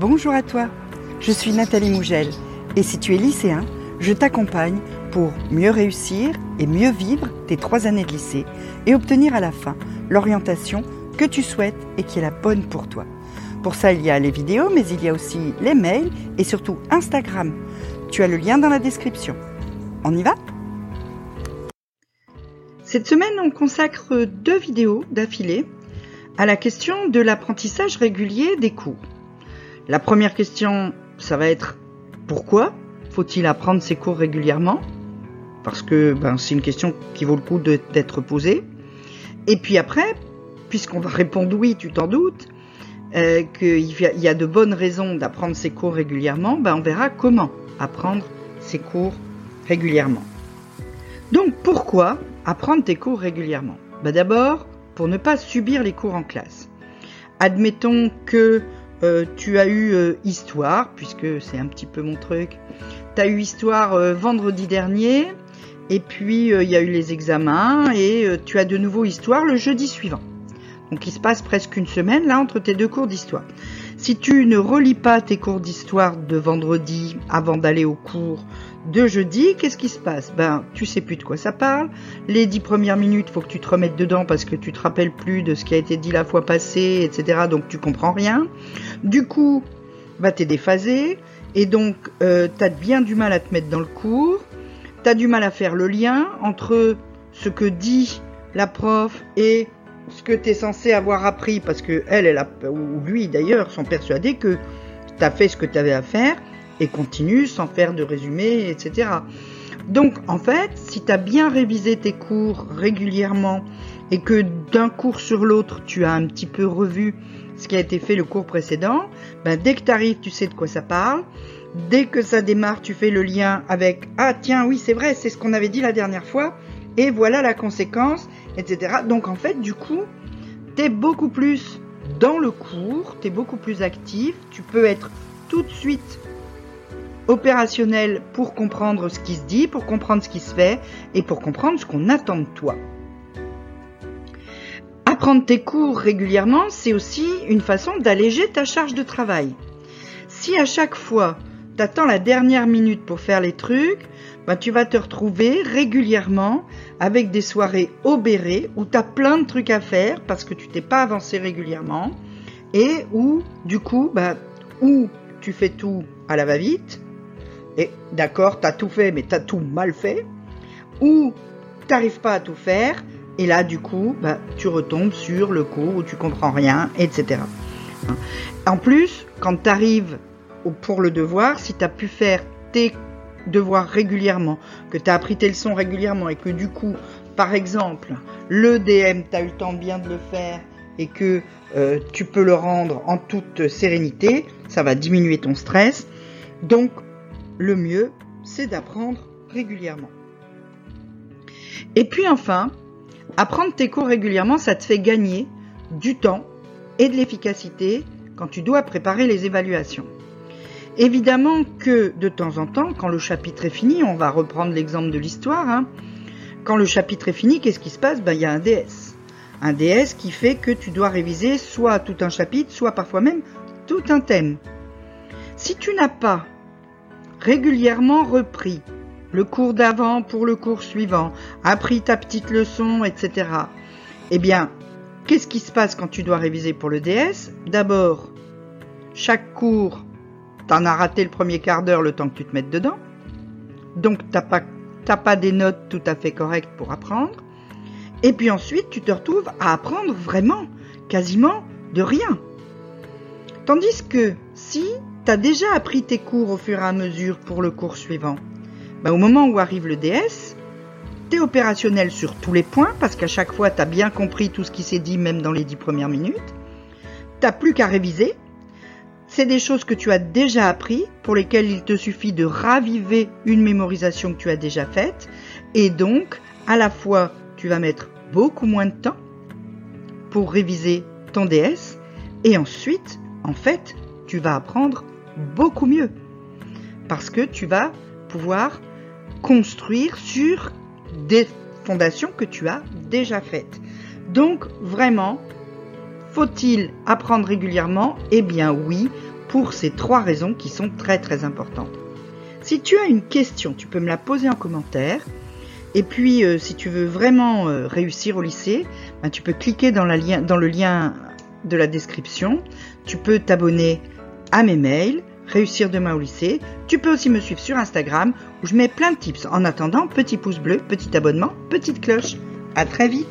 Bonjour à toi, je suis Nathalie Mougel et si tu es lycéen, je t'accompagne pour mieux réussir et mieux vivre tes trois années de lycée et obtenir à la fin l'orientation que tu souhaites et qui est la bonne pour toi. Pour ça, il y a les vidéos, mais il y a aussi les mails et surtout Instagram. Tu as le lien dans la description. On y va? Cette semaine, on consacre deux vidéos d'affilée à la question de l'apprentissage régulier des cours. La première question, ça va être pourquoi faut-il apprendre ses cours régulièrement? Parce que ben, c'est une question qui vaut le coup d'être posée. Et puis après, puisqu'on va répondre oui, tu t'en doutes, euh, qu'il y a de bonnes raisons d'apprendre ses cours régulièrement, ben, on verra comment apprendre ses cours régulièrement. Donc pourquoi apprendre tes cours régulièrement? Ben, D'abord, pour ne pas subir les cours en classe. Admettons que euh, tu as eu euh, histoire, puisque c'est un petit peu mon truc. Tu as eu histoire euh, vendredi dernier, et puis il y a eu les examens, et tu as de nouveau histoire le jeudi suivant. Donc il se passe presque une semaine là entre tes deux cours d'histoire. Si tu ne relis pas tes cours d'histoire de vendredi avant d'aller au cours de jeudi, qu'est-ce qui se passe? Ben, tu sais plus de quoi ça parle. Les dix premières minutes, faut que tu te remettes dedans parce que tu te rappelles plus de ce qui a été dit la fois passée, etc. Donc tu comprends rien. Du coup, bah t'es déphasé et donc euh, t'as bien du mal à te mettre dans le cours. T'as du mal à faire le lien entre ce que dit la prof et ce que tu es censé avoir appris parce que elle, a, ou lui d'ailleurs, sont persuadés que tu as fait ce que tu avais à faire et continue sans faire de résumé, etc. Donc en fait, si tu as bien révisé tes cours régulièrement et que d'un cours sur l'autre, tu as un petit peu revu ce qui a été fait le cours précédent, ben, dès que tu arrives, tu sais de quoi ça parle. Dès que ça démarre, tu fais le lien avec Ah tiens, oui, c'est vrai, c'est ce qu'on avait dit la dernière fois, et voilà la conséquence, Donc en fait, du coup, tu es beaucoup plus dans le cours, tu es beaucoup plus actif, tu peux être tout de suite opérationnel pour comprendre ce qui se dit, pour comprendre ce qui se fait et pour comprendre ce qu'on attend de toi. Apprendre tes cours régulièrement, c'est aussi une façon d'alléger ta charge de travail. Si à chaque fois, tu attends la dernière minute pour faire les trucs, bah, tu vas te retrouver régulièrement avec des soirées obérées où tu as plein de trucs à faire parce que tu t'es pas avancé régulièrement et où, du coup, bah, ou tu fais tout à la va-vite, et d'accord, tu as tout fait, mais tu as tout mal fait, ou tu n'arrives pas à tout faire, et là, du coup, bah, tu retombes sur le cours où tu comprends rien, etc. En plus, quand tu arrives pour le devoir, si tu as pu faire tes devoirs régulièrement, que tu as appris tes leçons régulièrement, et que du coup, par exemple, le DM, tu as eu le temps bien de le faire, et que euh, tu peux le rendre en toute sérénité, ça va diminuer ton stress. Donc, le mieux, c'est d'apprendre régulièrement. Et puis enfin, apprendre tes cours régulièrement, ça te fait gagner du temps et de l'efficacité quand tu dois préparer les évaluations. Évidemment que de temps en temps, quand le chapitre est fini, on va reprendre l'exemple de l'histoire, hein, quand le chapitre est fini, qu'est-ce qui se passe? Ben, Il y a un DS. Un DS qui fait que tu dois réviser soit tout un chapitre, soit parfois même tout un thème. Si tu n'as pas régulièrement repris le cours d'avant pour le cours suivant, appris ta petite leçon, etc. Eh bien, qu'est-ce qui se passe quand tu dois réviser pour le DS D'abord, chaque cours, t'en as raté le premier quart d'heure le temps que tu te mettes dedans. Donc, t'as pas, pas des notes tout à fait correctes pour apprendre. Et puis ensuite, tu te retrouves à apprendre vraiment, quasiment de rien. Tandis que si tu as déjà appris tes cours au fur et à mesure pour le cours suivant, bah, au moment où arrive le DS, tu es opérationnel sur tous les points parce qu'à chaque fois tu as bien compris tout ce qui s'est dit même dans les dix premières minutes. T'as plus qu'à réviser. C'est des choses que tu as déjà appris, pour lesquelles il te suffit de raviver une mémorisation que tu as déjà faite. Et donc, à la fois, tu vas mettre beaucoup moins de temps pour réviser ton DS. Et ensuite, en fait, tu vas apprendre beaucoup mieux. Parce que tu vas pouvoir construire sur des fondations que tu as déjà faites. Donc vraiment, faut-il apprendre régulièrement? Eh bien oui, pour ces trois raisons qui sont très très importantes. Si tu as une question, tu peux me la poser en commentaire. Et puis, euh, si tu veux vraiment euh, réussir au lycée, ben, tu peux cliquer dans, le lien de la description. Tu peux t'abonner à mes mails, réussir demain au lycée. Tu peux aussi me suivre sur Instagram où je mets plein de tips. En attendant, petit pouce bleu, petit abonnement, petite cloche. À très vite